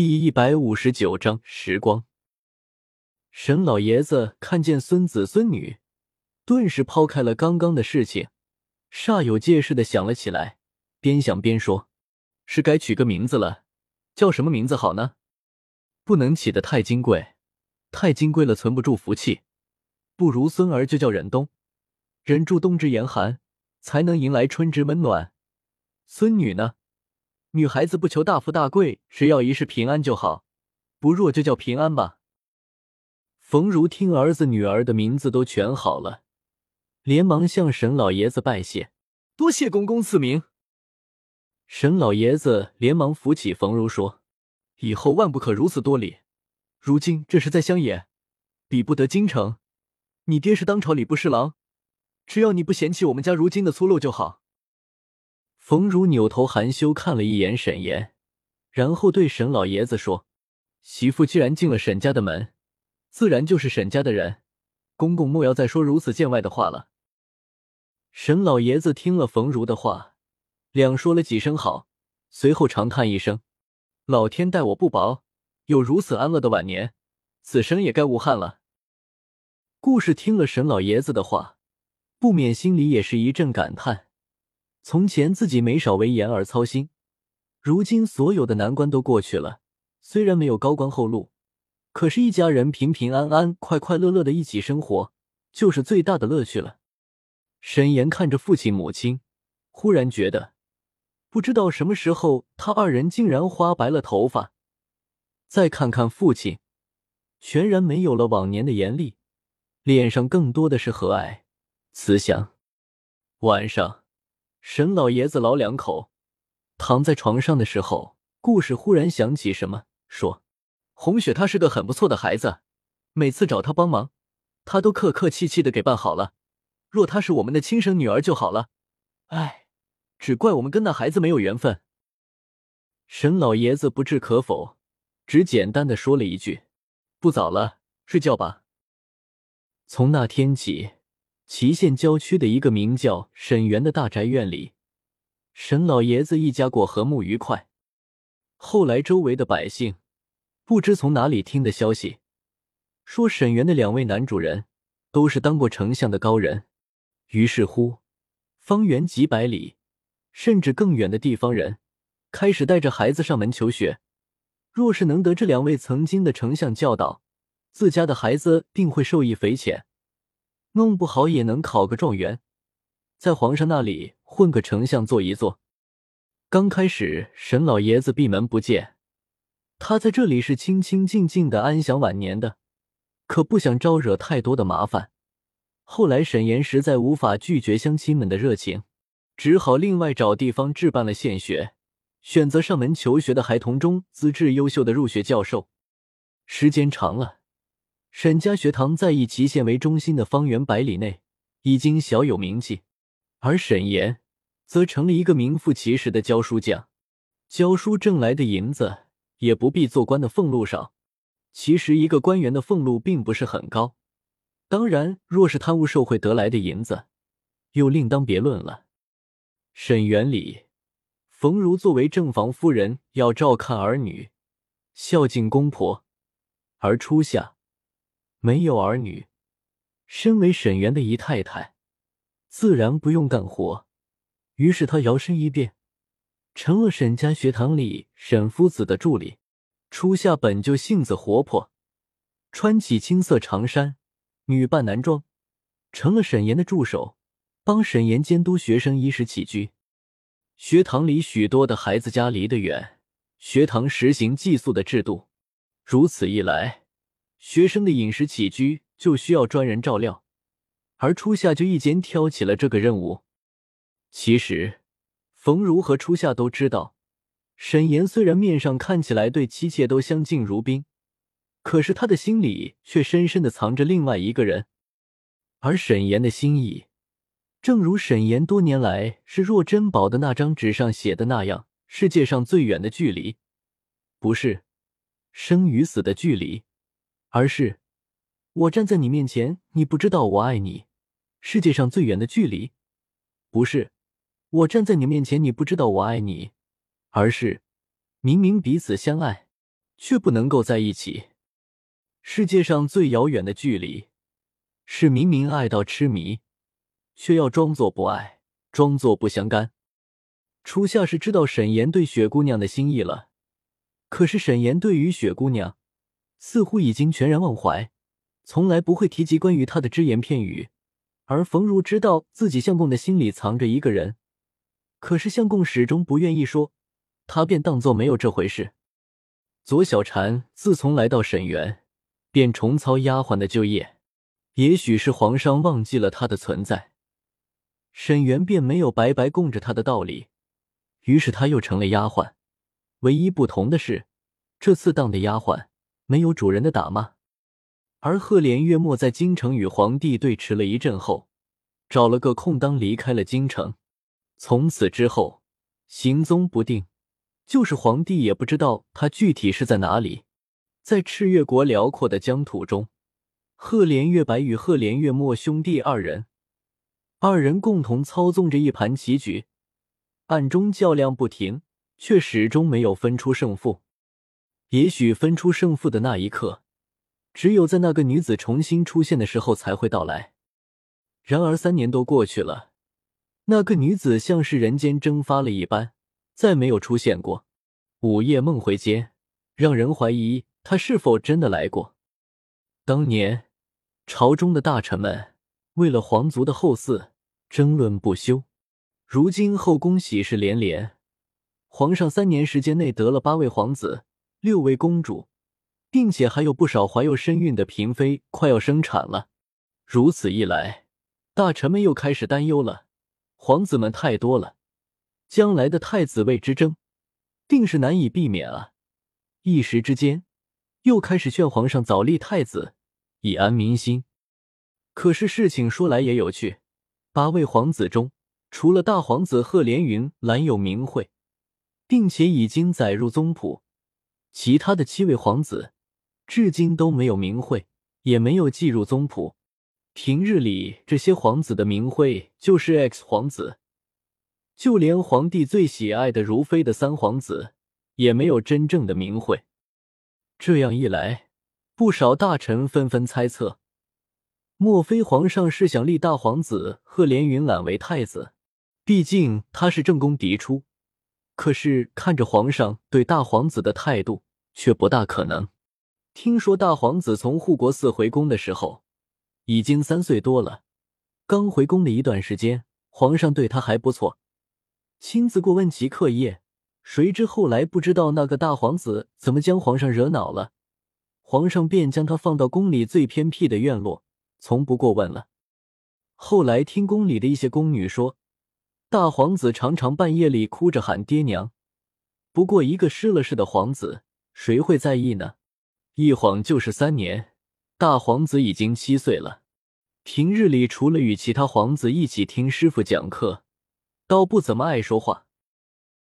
第一百五十九章时光。沈老爷子看见孙子孙女，顿时抛开了刚刚的事情，煞有介事的想了起来，边想边说：“是该取个名字了，叫什么名字好呢？不能起得太金贵，太金贵了存不住福气。不如孙儿就叫忍冬，忍住冬之严寒，才能迎来春之温暖。孙女呢？”女孩子不求大富大贵，只要一世平安就好，不弱就叫平安吧。冯如听儿子女儿的名字都选好了，连忙向沈老爷子拜谢，多谢公公赐名。沈老爷子连忙扶起冯如说：“以后万不可如此多礼，如今这是在乡野，比不得京城。你爹是当朝礼部侍郎，只要你不嫌弃我们家如今的粗陋就好。”冯如扭头含羞看了一眼沈岩，然后对沈老爷子说：“媳妇既然进了沈家的门，自然就是沈家的人。公公莫要再说如此见外的话了。”沈老爷子听了冯如的话，两说了几声好，随后长叹一声：“老天待我不薄，有如此安乐的晚年，此生也该无憾了。”故事听了沈老爷子的话，不免心里也是一阵感叹。从前自己没少为言而操心，如今所有的难关都过去了。虽然没有高官厚禄，可是，一家人平平安安、快快乐乐的一起生活，就是最大的乐趣了。沈岩看着父亲母亲，忽然觉得，不知道什么时候，他二人竟然花白了头发。再看看父亲，全然没有了往年的严厉，脸上更多的是和蔼、慈祥。晚上。沈老爷子老两口躺在床上的时候，故事忽然想起什么，说：“红雪她是个很不错的孩子，每次找她帮忙，她都客客气气的给办好了。若她是我们的亲生女儿就好了。哎，只怪我们跟那孩子没有缘分。”沈老爷子不置可否，只简单的说了一句：“不早了，睡觉吧。”从那天起。祁县郊区的一个名叫沈园的大宅院里，沈老爷子一家过和睦愉快。后来，周围的百姓不知从哪里听的消息，说沈园的两位男主人都是当过丞相的高人。于是乎，方圆几百里，甚至更远的地方人开始带着孩子上门求学。若是能得这两位曾经的丞相教导，自家的孩子定会受益匪浅。弄不好也能考个状元，在皇上那里混个丞相做一做。刚开始，沈老爷子闭门不见，他在这里是清清静静的安享晚年的，可不想招惹太多的麻烦。后来，沈岩实在无法拒绝乡亲们的热情，只好另外找地方置办了献学，选择上门求学的孩童中资质优秀的入学教授。时间长了。沈家学堂在以祁县为中心的方圆百里内已经小有名气，而沈岩则成了一个名副其实的教书匠。教书挣来的银子也不必做官的俸禄少。其实一个官员的俸禄并不是很高，当然，若是贪污受贿得来的银子，又另当别论了。沈园里，冯如作为正房夫人，要照看儿女，孝敬公婆，而初夏。没有儿女，身为沈园的姨太太，自然不用干活。于是她摇身一变，成了沈家学堂里沈夫子的助理。初夏本就性子活泼，穿起青色长衫，女扮男装，成了沈岩的助手，帮沈岩监督学生衣食起居。学堂里许多的孩子家离得远，学堂实行寄宿的制度，如此一来。学生的饮食起居就需要专人照料，而初夏就一肩挑起了这个任务。其实，冯如和初夏都知道，沈岩虽然面上看起来对妻妾都相敬如宾，可是他的心里却深深的藏着另外一个人。而沈岩的心意，正如沈岩多年来视若珍宝的那张纸上写的那样：世界上最远的距离，不是生与死的距离。而是，我站在你面前，你不知道我爱你。世界上最远的距离，不是我站在你面前，你不知道我爱你，而是明明彼此相爱，却不能够在一起。世界上最遥远的距离，是明明爱到痴迷，却要装作不爱，装作不相干。初夏是知道沈岩对雪姑娘的心意了，可是沈岩对于雪姑娘似乎已经全然忘怀，从来不会提及关于她的只言片语。而冯如知道自己相公的心里藏着一个人，可是相公始终不愿意说，他便当作没有这回事。左小婵自从来到沈园。便重操丫鬟的旧业，也许是皇上忘记了她的存在，沈园便没有白白供着她的道理，于是她又成了丫鬟。唯一不同的是，这次当的丫鬟没有主人的打骂。而赫连月末在京城与皇帝对峙了一阵后，找了个空当离开了京城。从此之后，行踪不定，就是皇帝也不知道他具体是在哪里。在赤月国辽阔的疆土中，赫连月白与赫连月末兄弟二人，二人共同操纵着一盘棋局，暗中较量不停，却始终没有分出胜负。也许分出胜负的那一刻，只有在那个女子重新出现的时候才会到来。然而三年多过去了，那个女子像是人间蒸发了一般，再没有出现过。午夜梦回间，让人怀疑。他是否真的来过？当年朝中的大臣们为了皇族的后嗣争论不休，如今后宫喜事连连，皇上三年时间内得了八位皇子、六位公主，并且还有不少怀有身孕的嫔妃快要生产了。如此一来，大臣们又开始担忧了：皇子们太多了，将来的太子位之争定是难以避免啊！一时之间。又开始劝皇上早立太子，以安民心。可是事情说来也有趣，八位皇子中，除了大皇子赫连云兰有名讳，并且已经载入宗谱，其他的七位皇子至今都没有名讳，也没有记入宗谱。平日里，这些皇子的名讳就是 X 皇子，就连皇帝最喜爱的如妃的三皇子，也没有真正的名讳。这样一来，不少大臣纷纷猜测：莫非皇上是想立大皇子赫连云览为太子？毕竟他是正宫嫡出。可是看着皇上对大皇子的态度，却不大可能。听说大皇子从护国寺回宫的时候，已经三岁多了。刚回宫的一段时间，皇上对他还不错，亲自过问其课业。谁知后来不知道那个大皇子怎么将皇上惹恼了，皇上便将他放到宫里最偏僻的院落，从不过问了。后来听宫里的一些宫女说，大皇子常常半夜里哭着喊爹娘。不过一个失了势的皇子，谁会在意呢？一晃就是三年，大皇子已经七岁了。平日里除了与其他皇子一起听师傅讲课，倒不怎么爱说话。